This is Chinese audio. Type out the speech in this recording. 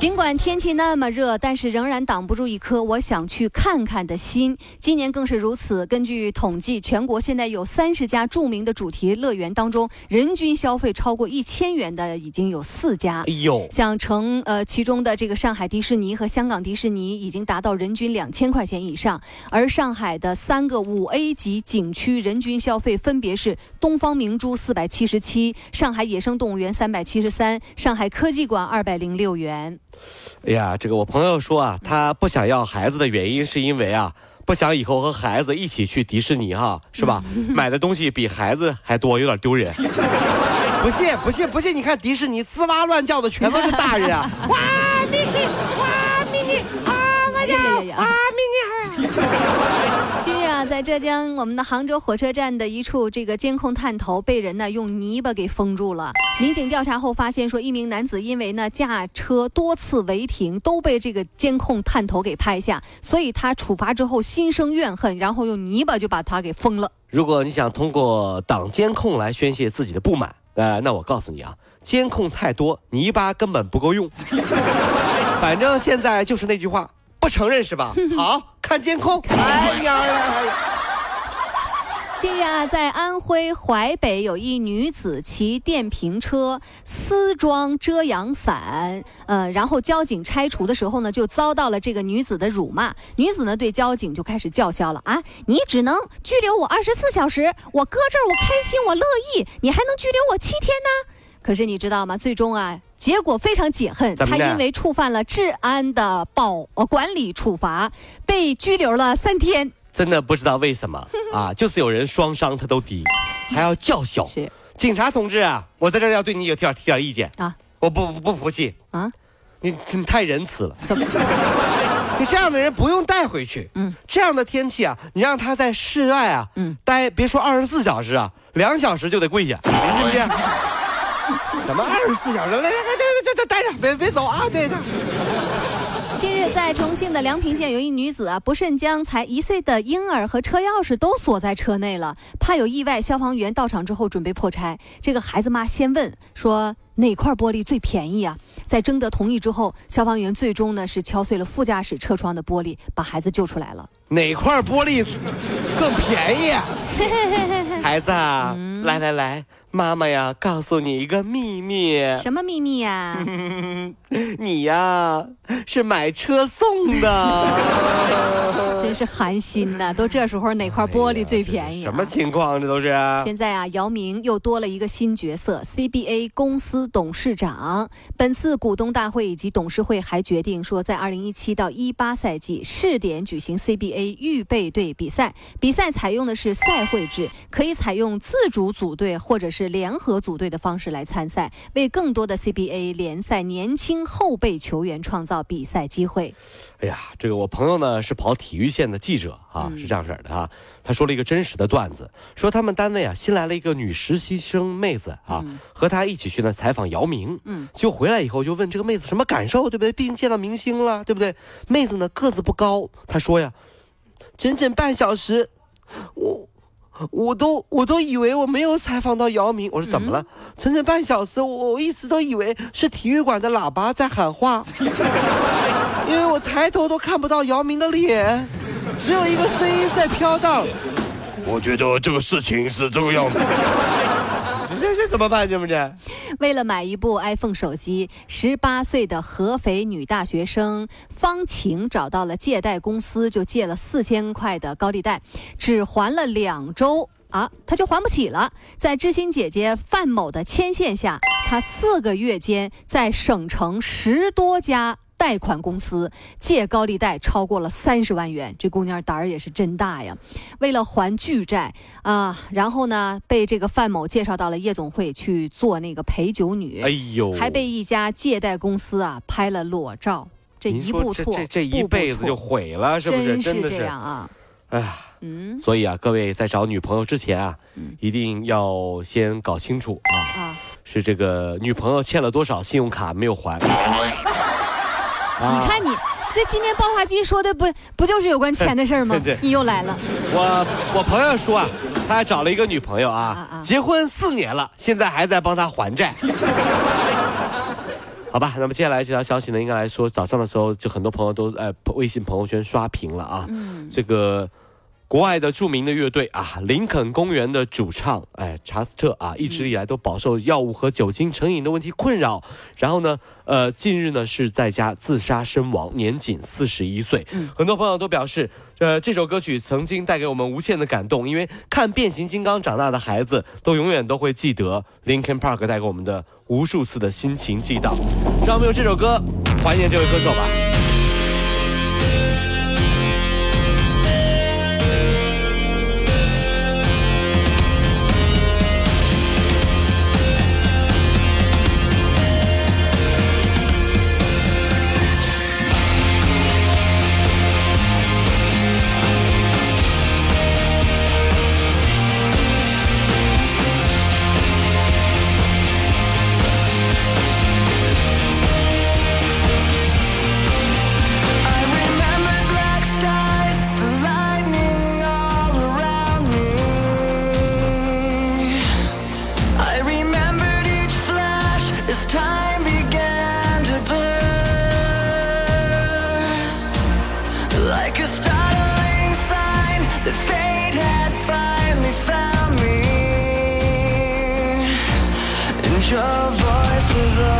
尽管天气那么热，但是仍然挡不住一颗我想去看看的心。今年更是如此。根据统计，全国现在有三十家著名的主题乐园当中，人均消费超过一千元的已经有四家。哎呦，像成呃其中的这个上海迪士尼和香港迪士尼已经达到人均两千块钱以上，而上海的三个五 A 级景区人均消费分别是东方明珠四百七十七，上海野生动物园三百七十三，上海科技馆二百零六元。哎呀，这个我朋友说啊，他不想要孩子的原因是因为啊，不想以后和孩子一起去迪士尼哈，是吧？买的东西比孩子还多，有点丢人。不信不信不信，你看迪士尼吱哇乱叫的全都是大人啊！哇米妮，哇米妮啊，我叫啊米妮近日啊，浙江我们的杭州火车站的一处这个监控探头被人呢用泥巴给封住了。民警调查后发现，说一名男子因为呢驾车多次违停，都被这个监控探头给拍下，所以他处罚之后心生怨恨，然后用泥巴就把他给封了。如果你想通过挡监控来宣泄自己的不满，呃，那我告诉你啊，监控太多，泥巴根本不够用。反正现在就是那句话，不承认是吧？好看监控。哎呀呀！近日啊，在安徽淮北有一女子骑电瓶车私装遮阳伞，呃，然后交警拆除的时候呢，就遭到了这个女子的辱骂。女子呢对交警就开始叫嚣了啊，你只能拘留我二十四小时，我搁这儿我开心我乐意，你还能拘留我七天呢？可是你知道吗？最终啊，结果非常解恨，他因为触犯了治安的保呃管理处罚，被拘留了三天。真的不知道为什么 啊，就是有人双伤他都低，还要叫嚣。是警察同志啊，我在这儿要对你有提点提点意见啊，我不不不服气啊，你你太仁慈了。怎么？就这样的人不用带回去。嗯，这样的天气啊，你让他在室外啊，嗯，待别说二十四小时啊，两小时就得跪下，你信不信？什么二十四小时？来来来，这这这待着，别别走啊！对的。近日，在重庆的梁平县，有一女子啊，不慎将才一岁的婴儿和车钥匙都锁在车内了，怕有意外，消防员到场之后准备破拆。这个孩子妈先问说哪块玻璃最便宜啊？在征得同意之后，消防员最终呢是敲碎了副驾驶车窗的玻璃，把孩子救出来了。哪块玻璃更便宜？孩子啊，来来来，妈妈呀，告诉你一个秘密，什么秘密呀？你呀是买车送的，真是寒心呐！都这时候哪块玻璃最便宜、啊什么情况？这都是现在啊，姚明又多了一个新角色 ——CBA 公司董事长。本次股东大会以及董事会还决定说，在2017到18赛季试点举行 CBA 预备队比赛。比赛采用的是赛会制，可以采用自主组队或者是联合组队的方式来参赛，为更多的 CBA 联赛年轻后备球员创造比赛机会。哎呀，这个我朋友呢是跑体育线的记者啊，是这样式儿的啊。他说了一个真实的段子，说他们单位啊新来了一个女实习生妹子啊，和他一起去呢采访姚明，嗯，就回来以后就问这个妹子什么感受，对不对？毕竟见到明星了，对不对？妹子呢个子不高，她说呀，整整半小时，我。我都我都以为我没有采访到姚明，我说怎么了？整整半小时，我我一直都以为是体育馆的喇叭在喊话，因为我抬头都看不到姚明的脸，只有一个声音在飘荡。我觉得这个事情是这个样子。这这怎么办？这不这？为了买一部 iPhone 手机，十八岁的合肥女大学生方晴找到了借贷公司，就借了四千块的高利贷，只还了两周啊，她就还不起了。在知心姐姐范某的牵线下，她四个月间在省城十多家贷款公司借高利贷超过了三十万元。这姑娘胆儿也是真大呀！为了还巨债啊，然后呢，被这个范某介绍到了夜总会去做那个陪酒女，哎呦，还被一家借贷公司啊拍了裸照。这一步错，这这这一辈子就毁了，是不是？真是，这样啊！哎呀，嗯所以啊，各位在找女朋友之前啊，嗯一定要先搞清楚啊，啊，是这个女朋友欠了多少信用卡没有还。你看你这今天爆话机说的不不就是有关钱的事儿吗 对？你又来了，我我朋友说啊，他还找了一个女朋友啊，啊啊结婚四年了，现在还在帮他还债。好吧，那么接下来这条消息呢，应该来说早上的时候就很多朋友都呃微信朋友圈刷屏了啊。嗯这个国外的著名的乐队啊，林肯公园的主唱哎查斯特啊，一直以来都饱受药物和酒精成瘾的问题困扰。然后呢，呃，近日呢是在家自杀身亡，年仅四十一岁。很多朋友都表示，呃，这首歌曲曾经带给我们无限的感动，因为看变形金刚长大的孩子都永远都会记得 Linkin Park 带给我们的无数次的心情悸荡。让我们用这首歌怀念这位歌手吧。Your voice was all